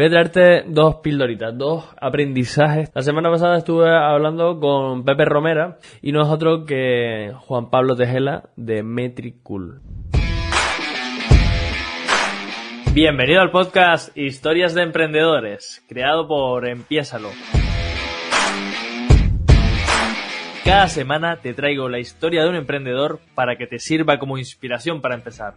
Voy a traerte dos pildoritas, dos aprendizajes. La semana pasada estuve hablando con Pepe Romera y no es otro que Juan Pablo Tejela de Metricool. Bienvenido al podcast Historias de Emprendedores, creado por Empiésalo. Cada semana te traigo la historia de un emprendedor para que te sirva como inspiración para empezar.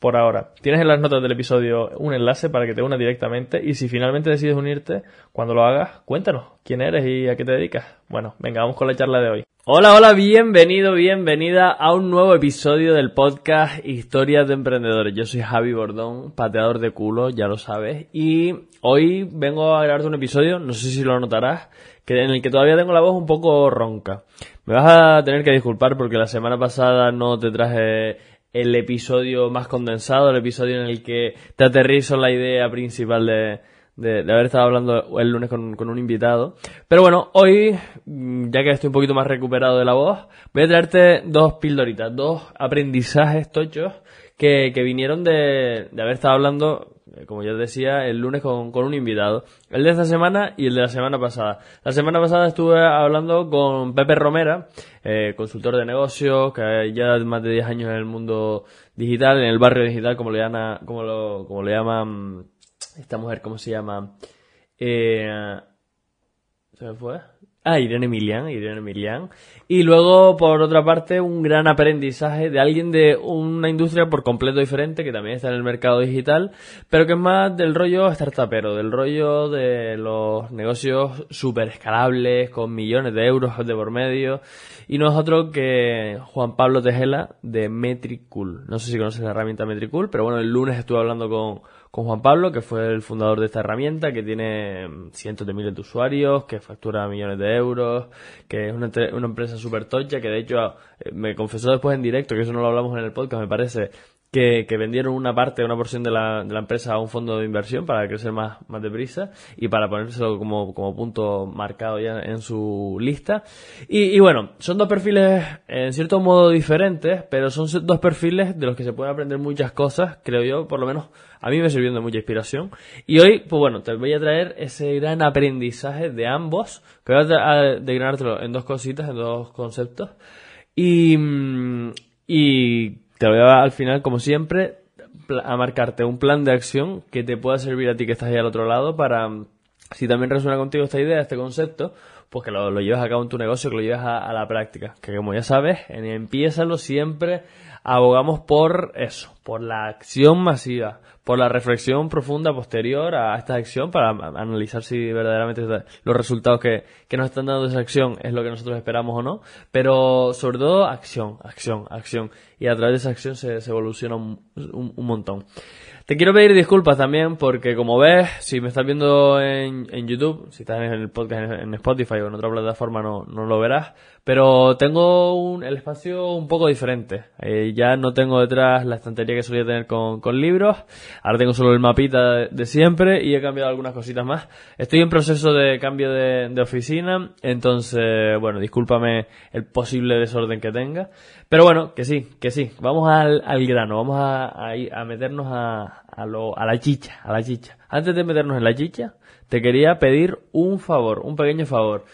por ahora. Tienes en las notas del episodio un enlace para que te unas directamente y si finalmente decides unirte, cuando lo hagas, cuéntanos quién eres y a qué te dedicas. Bueno, venga, vamos con la charla de hoy. Hola, hola, bienvenido, bienvenida a un nuevo episodio del podcast Historias de Emprendedores. Yo soy Javi Bordón, pateador de culo, ya lo sabes, y hoy vengo a grabarte un episodio, no sé si lo notarás, que en el que todavía tengo la voz un poco ronca. Me vas a tener que disculpar porque la semana pasada no te traje el episodio más condensado, el episodio en el que te aterrizo la idea principal de, de, haber estado hablando el lunes con, con, un invitado. Pero bueno, hoy, mm, ya que estoy un poquito más recuperado de la voz, voy a traerte dos pildoritas, dos aprendizajes tochos que, que vinieron de, de haber estado hablando como ya decía, el lunes con, con, un invitado. El de esta semana y el de la semana pasada. La semana pasada estuve hablando con Pepe Romera, eh, consultor de negocios, que ya más de 10 años en el mundo digital, en el barrio digital, como le llama, como lo, como le llama esta mujer, ¿cómo se llama? Eh, ¿Se fue? Ah, Irene Emilian, Irene Emilian. Y luego, por otra parte, un gran aprendizaje de alguien de una industria por completo diferente, que también está en el mercado digital, pero que es más del rollo startupero, del rollo de los negocios super escalables, con millones de euros de por medio. Y no es otro que Juan Pablo Tejela de Metricool. No sé si conoces la herramienta Metricool, pero bueno, el lunes estuve hablando con, con Juan Pablo, que fue el fundador de esta herramienta, que tiene cientos de miles de usuarios, que factura millones de euros, que es una, una empresa súper tocha, que de hecho eh, me confesó después en directo, que eso no lo hablamos en el podcast, me parece, que, que, vendieron una parte, una porción de la, de la empresa a un fondo de inversión para crecer más, más deprisa y para ponérselo como, como punto marcado ya en su lista. Y, y, bueno, son dos perfiles en cierto modo diferentes, pero son dos perfiles de los que se pueden aprender muchas cosas, creo yo, por lo menos a mí me sirvió de mucha inspiración. Y hoy, pues bueno, te voy a traer ese gran aprendizaje de ambos, que voy a declinártelo en dos cositas, en dos conceptos. Y, mm, y te voy a, al final, como siempre, a marcarte un plan de acción que te pueda servir a ti que estás ahí al otro lado para, si también resuena contigo esta idea, este concepto, pues que lo, lo lleves a cabo en tu negocio, que lo lleves a, la práctica. Que como ya sabes, en Empiézalo siempre abogamos por eso, por la acción masiva, por la reflexión profunda posterior a esta acción para analizar si verdaderamente los resultados que, que nos están dando esa acción es lo que nosotros esperamos o no, pero sobre todo acción, acción, acción. Y a través de esa acción se, evoluciona un, montón. Te quiero pedir disculpas también porque como ves, si me estás viendo en, en YouTube, si estás en el podcast en, Spotify o en otra plataforma no, no lo verás, pero tengo un, el espacio un poco diferente. Eh, ya no tengo detrás la estantería que solía tener con, con libros, ahora tengo solo el mapita de, siempre y he cambiado algunas cositas más. Estoy en proceso de cambio de, oficina, entonces, bueno, discúlpame el posible desorden que tenga. Pero bueno, que sí, que sí. Vamos al, al grano, vamos a, a, a meternos a, a, lo, a la chicha, a la chicha. Antes de meternos en la chicha, te quería pedir un favor, un pequeño favor.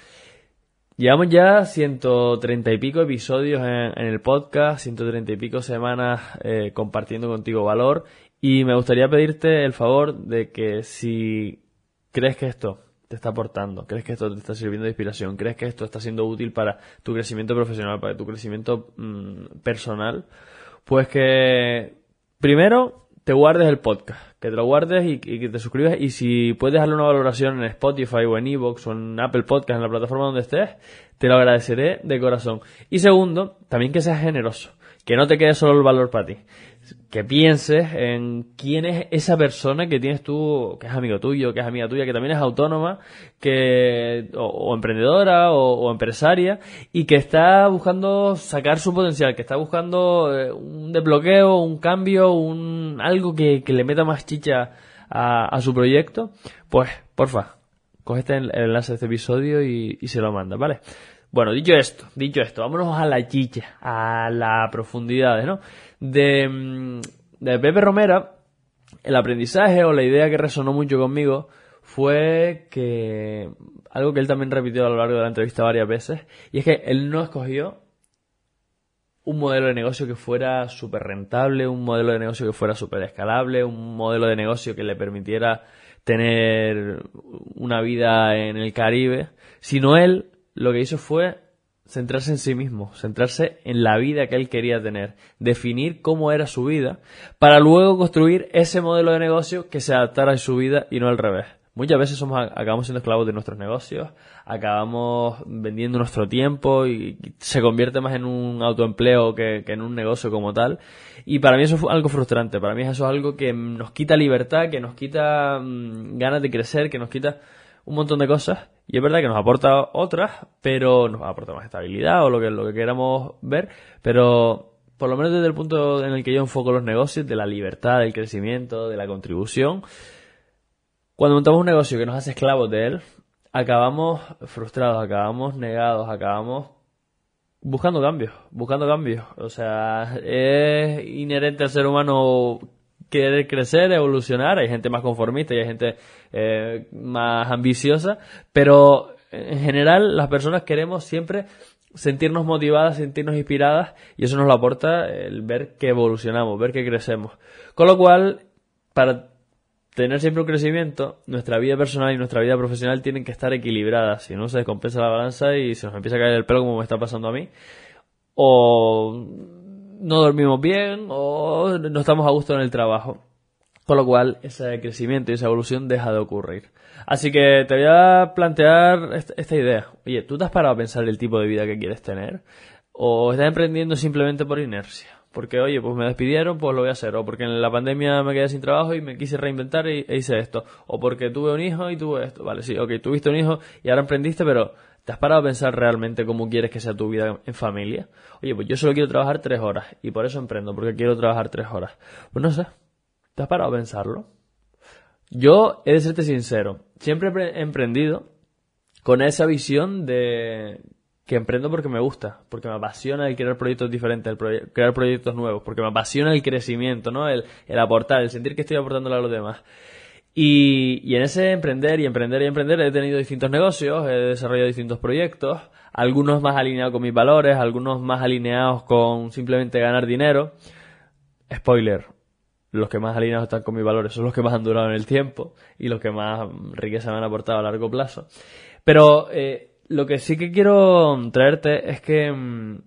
Llevamos ya 130 y pico episodios en, el podcast, 130 y pico semanas eh, compartiendo contigo valor y me gustaría pedirte el favor de que si crees que esto te está aportando? ¿Crees que esto te está sirviendo de inspiración? ¿Crees que esto está siendo útil para tu crecimiento profesional, para tu crecimiento mm, personal? Pues que primero te guardes el podcast, que te lo guardes y, que te suscribas y si puedes darle una valoración en Spotify o en Evox o en Apple Podcast, en la plataforma donde estés, te lo agradeceré de corazón. Y segundo, también que seas generoso que no te quede solo el valor para ti. Que pienses en quién es esa persona que tienes tú, que es amigo tuyo, que es amiga tuya, que también es autónoma, que, o, emprendedora, o, empresaria, y que está buscando sacar su potencial, que está buscando eh, un desbloqueo, un cambio, un, algo que, le meta más chicha a, su proyecto, pues, porfa, coge este enlace de este episodio y, y se lo manda, ¿vale? Bueno, dicho esto, dicho esto, vámonos a la chicha, a la profundidad, ¿no? De, mm, de Pepe Romera, el aprendizaje o la idea que resonó mucho conmigo fue que algo que él también repitió a lo largo de la entrevista varias veces, y es que él no escogió un modelo de negocio que fuera súper rentable, un modelo de negocio que fuera súper escalable, un modelo de negocio que le permitiera tener una vida en el Caribe, sino él lo que hizo fue centrarse en sí mismo, centrarse en la vida que él quería tener, definir cómo era su vida, para luego construir ese modelo de negocio que se adaptara a su vida y no al revés. Muchas veces somos, acabamos siendo esclavos de nuestros negocios, acabamos vendiendo nuestro tiempo y se convierte más en un autoempleo que, en un negocio como tal. Y para mí eso es algo frustrante, para mí eso es algo que nos quita libertad, que nos quita mm, ganas de crecer, que nos quita un montón de cosas y es verdad que nos aporta otras, pero nos aporta más estabilidad o lo que, lo que queramos ver, pero por lo menos desde el punto en el que yo enfoco los negocios, de la libertad, del crecimiento, de la contribución, cuando montamos un negocio que nos hace esclavos de él, acabamos frustrados, acabamos negados, acabamos buscando cambios, buscando cambios. O sea, es inherente al ser humano querer crecer, evolucionar, hay gente más conformista y hay gente eh, más ambiciosa, pero en general las personas queremos siempre sentirnos motivadas, sentirnos inspiradas y eso nos lo aporta el ver que evolucionamos, ver que crecemos. Con lo cual, para tener siempre un crecimiento, nuestra vida personal y nuestra vida profesional tienen que estar equilibradas, si no se descompensa la balanza y se nos empieza a caer el pelo como me está pasando a mí, o no dormimos bien o no estamos a gusto en el trabajo. Con lo cual, ese crecimiento y esa evolución deja de ocurrir. Así que te voy a plantear esta idea. Oye, ¿tú te has parado a pensar el tipo de vida que quieres tener? ¿O estás emprendiendo simplemente por inercia? Porque, oye, pues me despidieron, pues lo voy a hacer. O porque en la pandemia me quedé sin trabajo y me quise reinventar e hice esto. O porque tuve un hijo y tuve esto. Vale, sí, ok, tuviste un hijo y ahora emprendiste, pero ¿Te has parado a pensar realmente cómo quieres que sea tu vida en familia? Oye, pues yo solo quiero trabajar tres horas y por eso emprendo, porque quiero trabajar tres horas. Pues no sé, ¿te has parado a pensarlo? Yo he de serte sincero, siempre he emprendido con esa visión de que emprendo porque me gusta, porque me apasiona el crear proyectos diferentes, el crear proyectos nuevos, porque me apasiona el crecimiento, ¿no? El, el aportar, el sentir que estoy aportándole a los demás. Y, y, en ese emprender y emprender y emprender he tenido distintos negocios, he desarrollado distintos proyectos, algunos más alineados con mis valores, algunos más alineados con simplemente ganar dinero. Spoiler, los que más alineados están con mis valores son los que más han durado en el tiempo y los que más riqueza me han aportado a largo plazo. Pero eh, lo que sí que quiero traerte es que mm,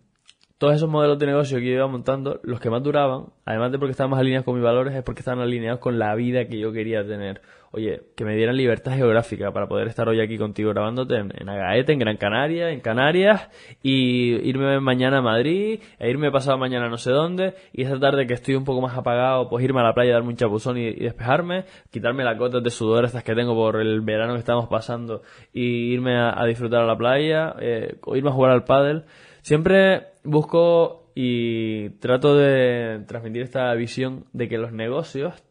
todos esos modelos de negocio que yo iba montando, los que más duraban, además de porque estaban más alineados con mis valores, es porque estaban alineados con la vida que yo quería tener. Oye, que me dieran libertad geográfica para poder estar hoy aquí contigo grabándote en, en Agaete, en Gran Canaria, en Canarias, y irme mañana a Madrid, e irme pasado mañana no sé dónde, y esa tarde que estoy un poco más apagado, pues irme a la playa, darme un chapuzón y, despejarme, quitarme las gotas de sudor estas que tengo por el verano que estamos pasando, y irme a, disfrutar a la playa, eh, o irme a jugar al pádel. Siempre busco y trato de transmitir esta visión de que los negocios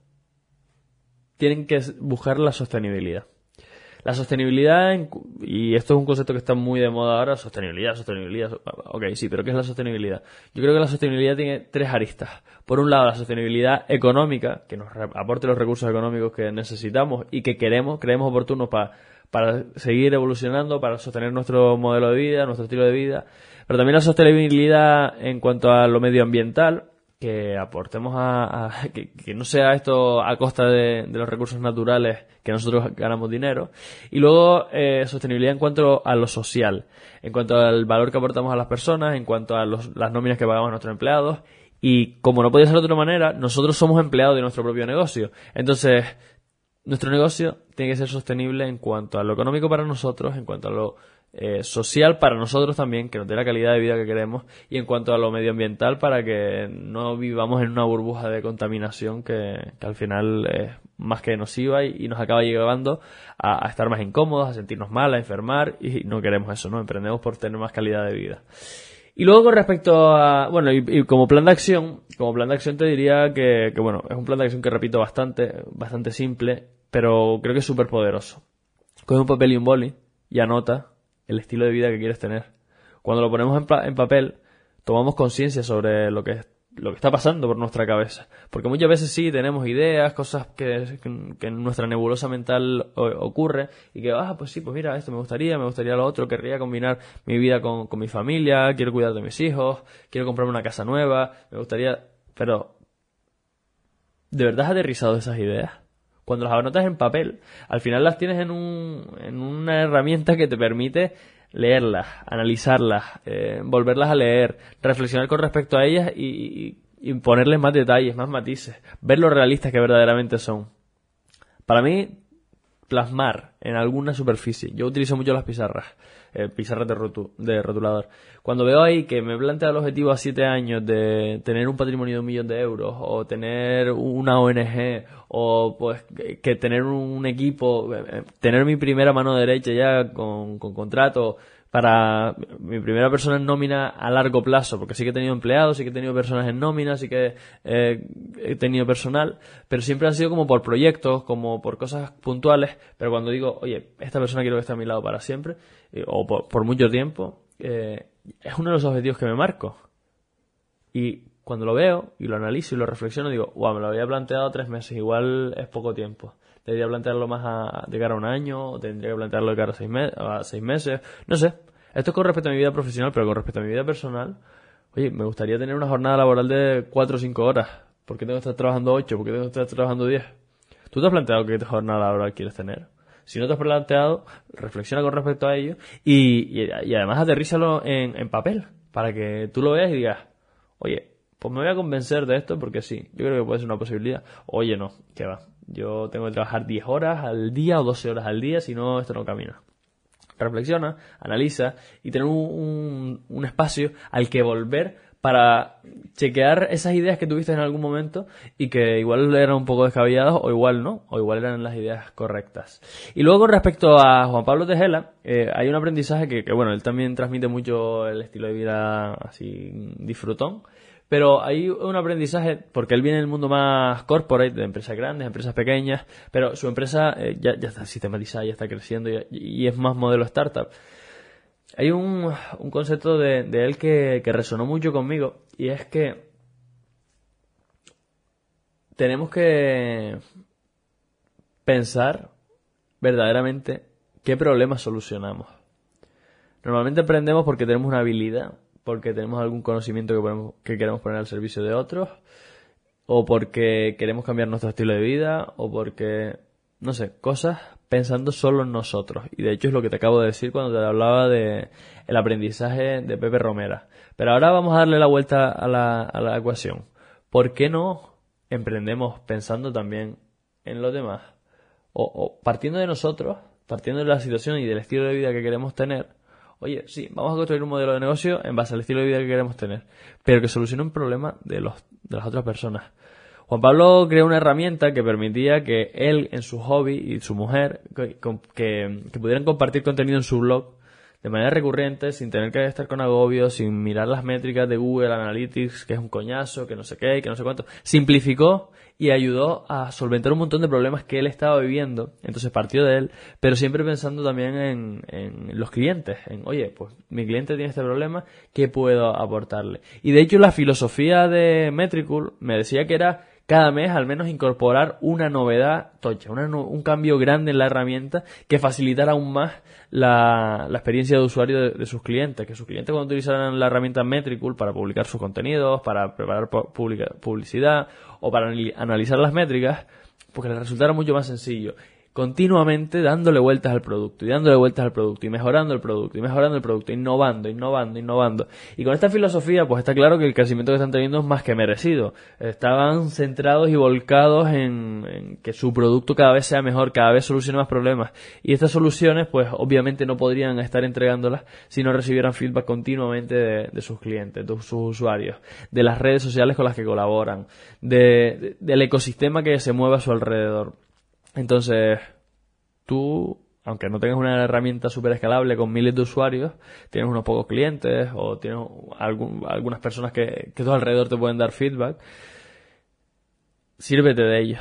tienen que buscar la sostenibilidad. La sostenibilidad, y esto es un concepto que está muy de moda ahora, sostenibilidad, sostenibilidad. Ok, sí, pero ¿qué es la sostenibilidad? Yo creo que la sostenibilidad tiene tres aristas. Por un lado, la sostenibilidad económica, que nos aporte los recursos económicos que necesitamos y que queremos, creemos oportunos para, para seguir evolucionando, para sostener nuestro modelo de vida, nuestro estilo de vida. Pero también la sostenibilidad en cuanto a lo medioambiental, que aportemos a, que, no sea esto a costa de, los recursos naturales que nosotros ganamos dinero. Y luego eh, sostenibilidad en cuanto a lo social en cuanto al valor que aportamos a las personas en cuanto a las nóminas que pagamos a nuestros empleados. Y como no podía ser de otra manera nosotros somos empleados de nuestro propio negocio. Entonces nuestro negocio tiene que ser sostenible en cuanto a lo económico para nosotros en cuanto a lo eh, social para nosotros también, que nos dé la calidad de vida que queremos, y en cuanto a lo medioambiental, para que no vivamos en una burbuja de contaminación que, al final es más que nociva y, y nos acaba llevando a, estar más incómodos, a sentirnos mal, a enfermar, y no queremos eso, ¿no? Emprendemos por tener más calidad de vida. Y luego con respecto a, bueno, y, como plan de acción, como plan de acción te diría que, que, bueno, es un plan de acción que repito bastante, bastante simple, pero creo que es súper poderoso. Coge un papel y un boli y anota el estilo de vida que quieres tener. Cuando lo ponemos en, en papel, tomamos conciencia sobre lo que lo que está pasando por nuestra cabeza. Porque muchas veces sí tenemos ideas, cosas que, que en nuestra nebulosa mental ocurre y que, ah, pues sí, pues mira, esto me gustaría, me gustaría lo otro, querría combinar mi vida con, con mi familia, quiero cuidar de mis hijos, quiero comprarme una casa nueva, me gustaría... Pero, ¿de verdad has aterrizado esas ideas? Cuando las anotas en papel, al final las tienes en, un, en una herramienta que te permite leerlas, analizarlas, eh, volverlas a leer, reflexionar con respecto a ellas y, y, ponerles más detalles, más matices, ver lo realistas que verdaderamente son. Para mí, plasmar en alguna superficie. Yo utilizo mucho las pizarras, eh, pizarras de, de, rotulador. Cuando veo ahí que me plantea el objetivo a siete años de tener un patrimonio de un millón de euros, o tener una ONG, o pues que tener un equipo, eh, tener mi primera mano derecha ya con contrato, para mi primera persona en nómina a largo plazo, porque sí que he tenido empleados, sí que he tenido personas en nómina, sí que he tenido personal, pero siempre ha sido como por proyectos, como por cosas puntuales, pero cuando digo, oye, esta persona quiero que esté a mi lado para siempre, eh, o por, mucho tiempo, eh, es uno de los objetivos que me marco. Y cuando lo veo y lo analizo y lo reflexiono, digo, wow, me lo había planteado tres meses, igual es poco tiempo debería plantearlo más a, de cara a un año, o tendría que plantearlo de cara a seis, meses, no sé. Esto es con respecto a mi vida profesional, pero con respecto a mi vida personal, oye, me gustaría tener una jornada laboral de cuatro o cinco horas. ¿Por qué tengo que estar trabajando ocho? ¿Por qué tengo que estar trabajando diez? ¿Tú te has planteado qué jornada laboral quieres tener? Si no te has planteado, reflexiona con respecto a ello y, y, además aterrízalo en, en papel para que tú lo veas y digas, oye, pues me voy a convencer de esto porque sí, yo creo que puede ser una posibilidad. Oye, no, que va. Yo tengo que trabajar 10 horas al día o 12 horas al día, si no, esto no camina. Reflexiona, analiza y tener un, un, espacio al que volver para chequear esas ideas que tuviste en algún momento y que igual eran un poco descabelladas o igual no, o igual eran las ideas correctas. Y luego respecto a Juan Pablo Tejela, eh, hay un aprendizaje que, que, bueno, él también transmite mucho el estilo de vida así disfrutón pero hay un aprendizaje, porque él viene del mundo más corporate, de empresas grandes, empresas pequeñas, pero su empresa eh, ya, está sistematizada, ya está creciendo y, es más modelo startup. Hay un, un concepto de, él que, que resonó mucho conmigo y es que tenemos que pensar verdaderamente qué problemas solucionamos. Normalmente aprendemos porque tenemos una habilidad porque tenemos algún conocimiento que, que queremos poner al servicio de otros, o porque queremos cambiar nuestro estilo de vida, o porque, no sé, cosas pensando solo en nosotros. Y de hecho es lo que te acabo de decir cuando te hablaba de el aprendizaje de Pepe Romera. Pero ahora vamos a darle la vuelta a la, a la ecuación. ¿Por qué no emprendemos pensando también en los demás? O partiendo de nosotros, partiendo de la situación y del estilo de vida que queremos tener, oye, sí, vamos a construir un modelo de negocio en base al estilo de vida que queremos tener, pero que solucione un problema de, los, de las otras personas. Juan Pablo creó una herramienta que permitía que él en su hobby y su mujer que, que, pudieran compartir contenido en su blog de manera recurrente, sin tener que estar con agobio, sin mirar las métricas de Google Analytics, que es un coñazo, que no sé qué, que no sé cuánto. Simplificó y ayudó a solventar un montón de problemas que él estaba viviendo. Entonces partió de él, pero siempre pensando también en, en los clientes, en, oye, pues mi cliente tiene este problema, ¿qué puedo aportarle? Y de hecho la filosofía de Metricool me decía que era cada mes al menos incorporar una novedad tocha, un cambio grande en la herramienta que facilitara aún más la, experiencia de usuario de, sus clientes, que sus clientes cuando utilizaran la herramienta Metricool para publicar sus contenidos, para preparar publicidad o para analizar las métricas, porque les resultara mucho más sencillo. Continuamente dándole vueltas al producto y dándole vueltas al producto y mejorando el producto y mejorando el producto, innovando, innovando, innovando. Y con esta filosofía, pues está claro que el crecimiento que están teniendo es más que merecido. Estaban centrados y volcados en, que su producto cada vez sea mejor, cada vez solucione más problemas. Y estas soluciones, pues obviamente no podrían estar entregándolas si no recibieran feedback continuamente de, sus clientes, de sus usuarios, de las redes sociales con las que colaboran, de, del ecosistema que se mueve a su alrededor. Entonces, tú, aunque no tengas una herramienta súper escalable con miles de usuarios, tienes unos pocos clientes o tienes algunas personas que, que a tu alrededor te pueden dar feedback, sírvete de ellos.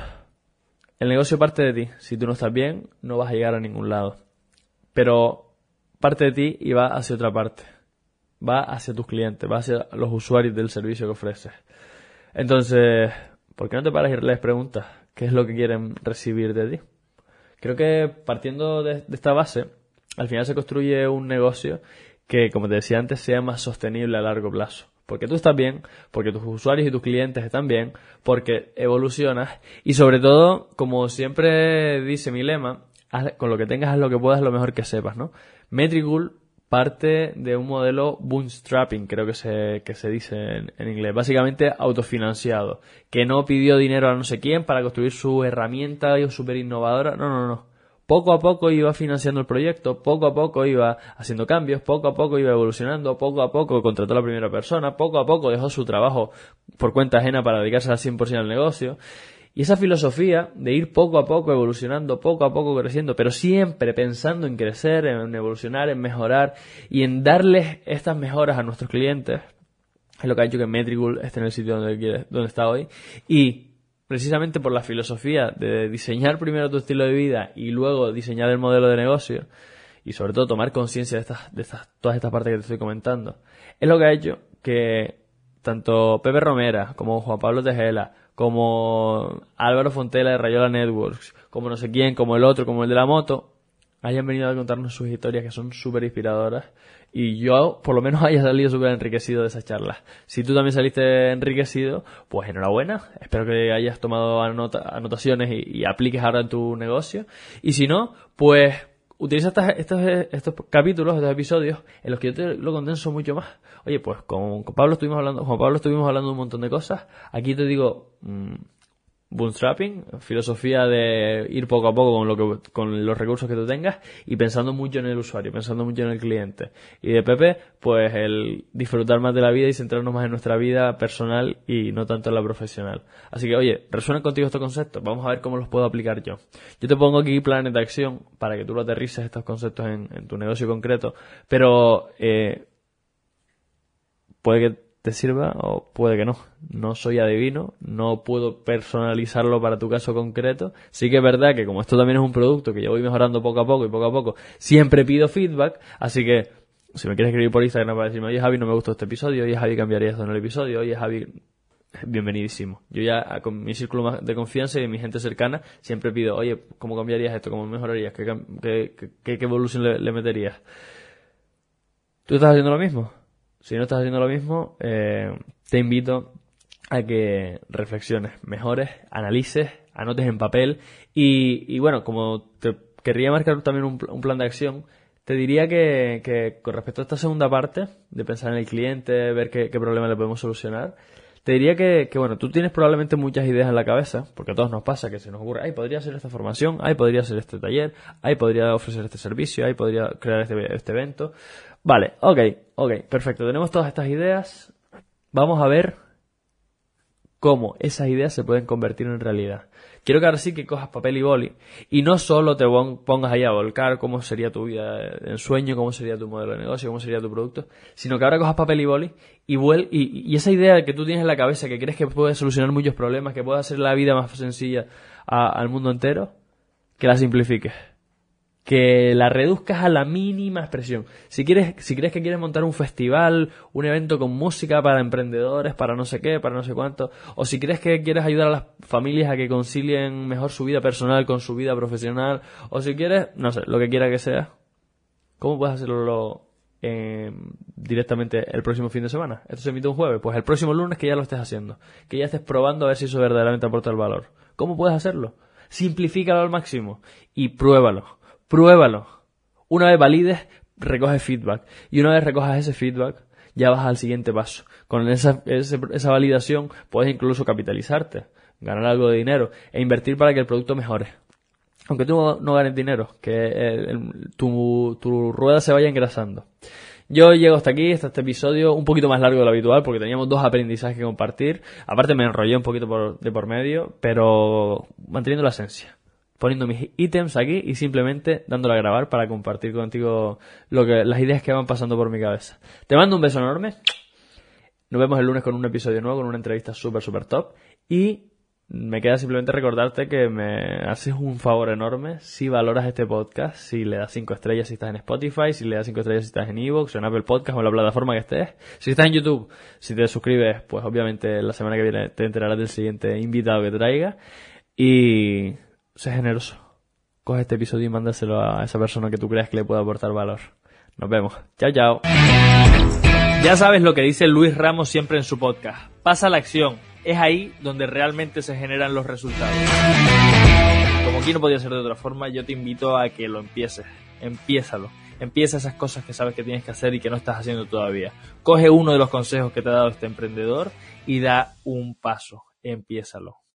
El negocio parte de ti. Si tú no estás bien, no vas a llegar a ningún lado. Pero parte de ti y va hacia otra parte. Va hacia tus clientes, va hacia los usuarios del servicio que ofreces. Entonces, ¿por qué no te paras y les preguntas qué es lo que quieren recibir de ti? Creo que partiendo de, esta base, al final se construye un negocio que, como te decía antes, sea más sostenible a largo plazo. Porque tú estás bien, porque tus usuarios y tus clientes están bien, porque evolucionas y sobre todo, como siempre dice mi lema, con lo que tengas haz lo que puedas lo mejor que sepas, ¿no? Metricool parte de un modelo bootstrapping, creo que se, que se dice en, inglés, básicamente autofinanciado, que no pidió dinero a no sé quién para construir su herramienta súper innovadora, no, no, no. Poco a poco iba financiando el proyecto, poco a poco iba haciendo cambios, poco a poco iba evolucionando, poco a poco contrató a la primera persona, poco a poco dejó su trabajo por cuenta ajena para dedicarse al 100% al negocio y esa filosofía de ir poco a poco evolucionando, poco a poco creciendo, pero siempre pensando en crecer, en evolucionar, en mejorar y en darles estas mejoras a nuestros clientes, es lo que ha hecho que Metricool esté en el sitio donde, donde está hoy. Y precisamente por la filosofía de diseñar primero tu estilo de vida y luego diseñar el modelo de negocio, y sobre todo tomar conciencia de estas, de estas, todas estas partes que te estoy comentando, es lo que ha hecho que tanto Pepe Romera como Juan Pablo Tejela como Álvaro Fontela de Rayola Networks, como no sé quién, como el otro, como el de la moto, hayan venido a contarnos sus historias que son súper inspiradoras. Y yo por lo menos haya salido súper enriquecido de esas charlas. Si tú también saliste enriquecido, pues enhorabuena, espero que hayas tomado anotaciones y, y apliques ahora en tu negocio. Y si no, pues utiliza estos, estos, capítulos, estos episodios, en los que yo te lo condenso mucho más. Oye, pues con, Pablo estuvimos hablando, Juan Pablo estuvimos hablando un montón de cosas. Aquí te digo, mmm, bootstrapping, filosofía de ir poco a poco con, lo que, con los recursos que tú tengas y pensando mucho en el usuario, pensando mucho en el cliente. Y de Pepe, pues el disfrutar más de la vida y centrarnos más en nuestra vida personal y no tanto en la profesional. Así que, oye, ¿resuenan contigo estos conceptos? Vamos a ver cómo los puedo aplicar yo. Yo te pongo aquí planes de acción para que tú lo aterrices estos conceptos en, en tu negocio concreto, pero eh, puede que te sirva o puede que no. No soy adivino, no puedo personalizarlo para tu caso concreto. Sí que es verdad que como esto también es un producto que yo voy mejorando poco a poco y poco a poco, siempre pido feedback, así que si me quieres escribir por Instagram para decirme, oye Javi, no me gustó este episodio, oye Javi, cambiaría esto en el episodio, oye Javi, bienvenidísimo. Yo ya con mi círculo de confianza y mi gente cercana siempre pido, oye, ¿cómo cambiarías esto? ¿Cómo mejorarías? ¿Qué, qué, evolución le, le meterías? ¿Tú estás haciendo lo mismo? Si no estás haciendo lo mismo, eh, te invito a que reflexiones, mejores, analices, anotes en papel y, bueno, como te querría marcar también un, plan de acción, te diría que, con respecto a esta segunda parte, de pensar en el cliente, ver qué, problema le podemos solucionar, te diría que, bueno, tú tienes probablemente muchas ideas en la cabeza, porque a todos nos pasa que se nos ocurre, ay, podría hacer esta formación, ay, podría hacer este taller, ay, podría ofrecer este servicio, ay, podría crear este, este evento. Vale, ok, ok, perfecto. Tenemos todas estas ideas. Vamos a ver cómo esas ideas se pueden convertir en realidad. Quiero que ahora sí que cojas papel y boli y no solo te pongas ahí a volcar cómo sería tu vida en sueño, cómo sería tu modelo de negocio, cómo sería tu producto, sino que ahora cojas papel y boli y, y, esa idea que tú tienes en la cabeza, que crees que puede solucionar muchos problemas, que puede hacer la vida más sencilla al mundo entero, que la simplifiques que la reduzcas a la mínima expresión. Si quieres, si crees que quieres montar un festival, un evento con música para emprendedores, para no sé qué, para no sé cuánto, o si crees que quieres ayudar a las familias a que concilien mejor su vida personal con su vida profesional, o si quieres, no sé, lo que quiera que sea, ¿cómo puedes hacerlo eh, directamente el próximo fin de semana? Esto se emite un jueves, pues el próximo lunes que ya lo estés haciendo, que ya estés probando a ver si eso verdaderamente aporta el valor. ¿Cómo puedes hacerlo? simplifícalo al máximo y pruébalo, pruébalo. Una vez valides, recoge feedback. Y una vez recojas ese feedback, ya vas al siguiente paso. Con esa, validación puedes incluso capitalizarte, ganar algo de dinero e invertir para que el producto mejore. Aunque tú no, ganes dinero, que tu, tu rueda se vaya engrasando. Yo llego hasta aquí, hasta este episodio, un poquito más largo de lo habitual, porque teníamos dos aprendizajes que compartir. Aparte me enrollé un poquito de por medio, pero manteniendo la esencia. Poniendo mis ítems aquí y simplemente dándole a grabar para compartir contigo lo que, las ideas que van pasando por mi cabeza. Te mando un beso enorme. Nos vemos el lunes con un episodio nuevo, con una entrevista súper, súper top. Y me queda simplemente recordarte que me haces un favor enorme si valoras este podcast, si le das 5 estrellas si estás en Spotify, si le das 5 estrellas si estás en Evox, en Apple Podcast o en la plataforma que estés. Si estás en YouTube, si te suscribes, pues obviamente la semana que viene te enterarás del siguiente invitado que traiga. Y sé generoso. Coge este episodio y mándaselo a esa persona que tú creas que le pueda aportar valor. Nos vemos. Chao, chao. Ya sabes lo que dice Luis Ramos siempre en su podcast. Pasa la acción es ahí donde realmente se generan los resultados. Como aquí no podía ser de otra forma, yo te invito a que lo empieces. Empiézalo. Empieza esas cosas que sabes que tienes que hacer y que no estás haciendo todavía. Coge uno de los consejos que te ha dado este emprendedor y da un paso. Empiézalo.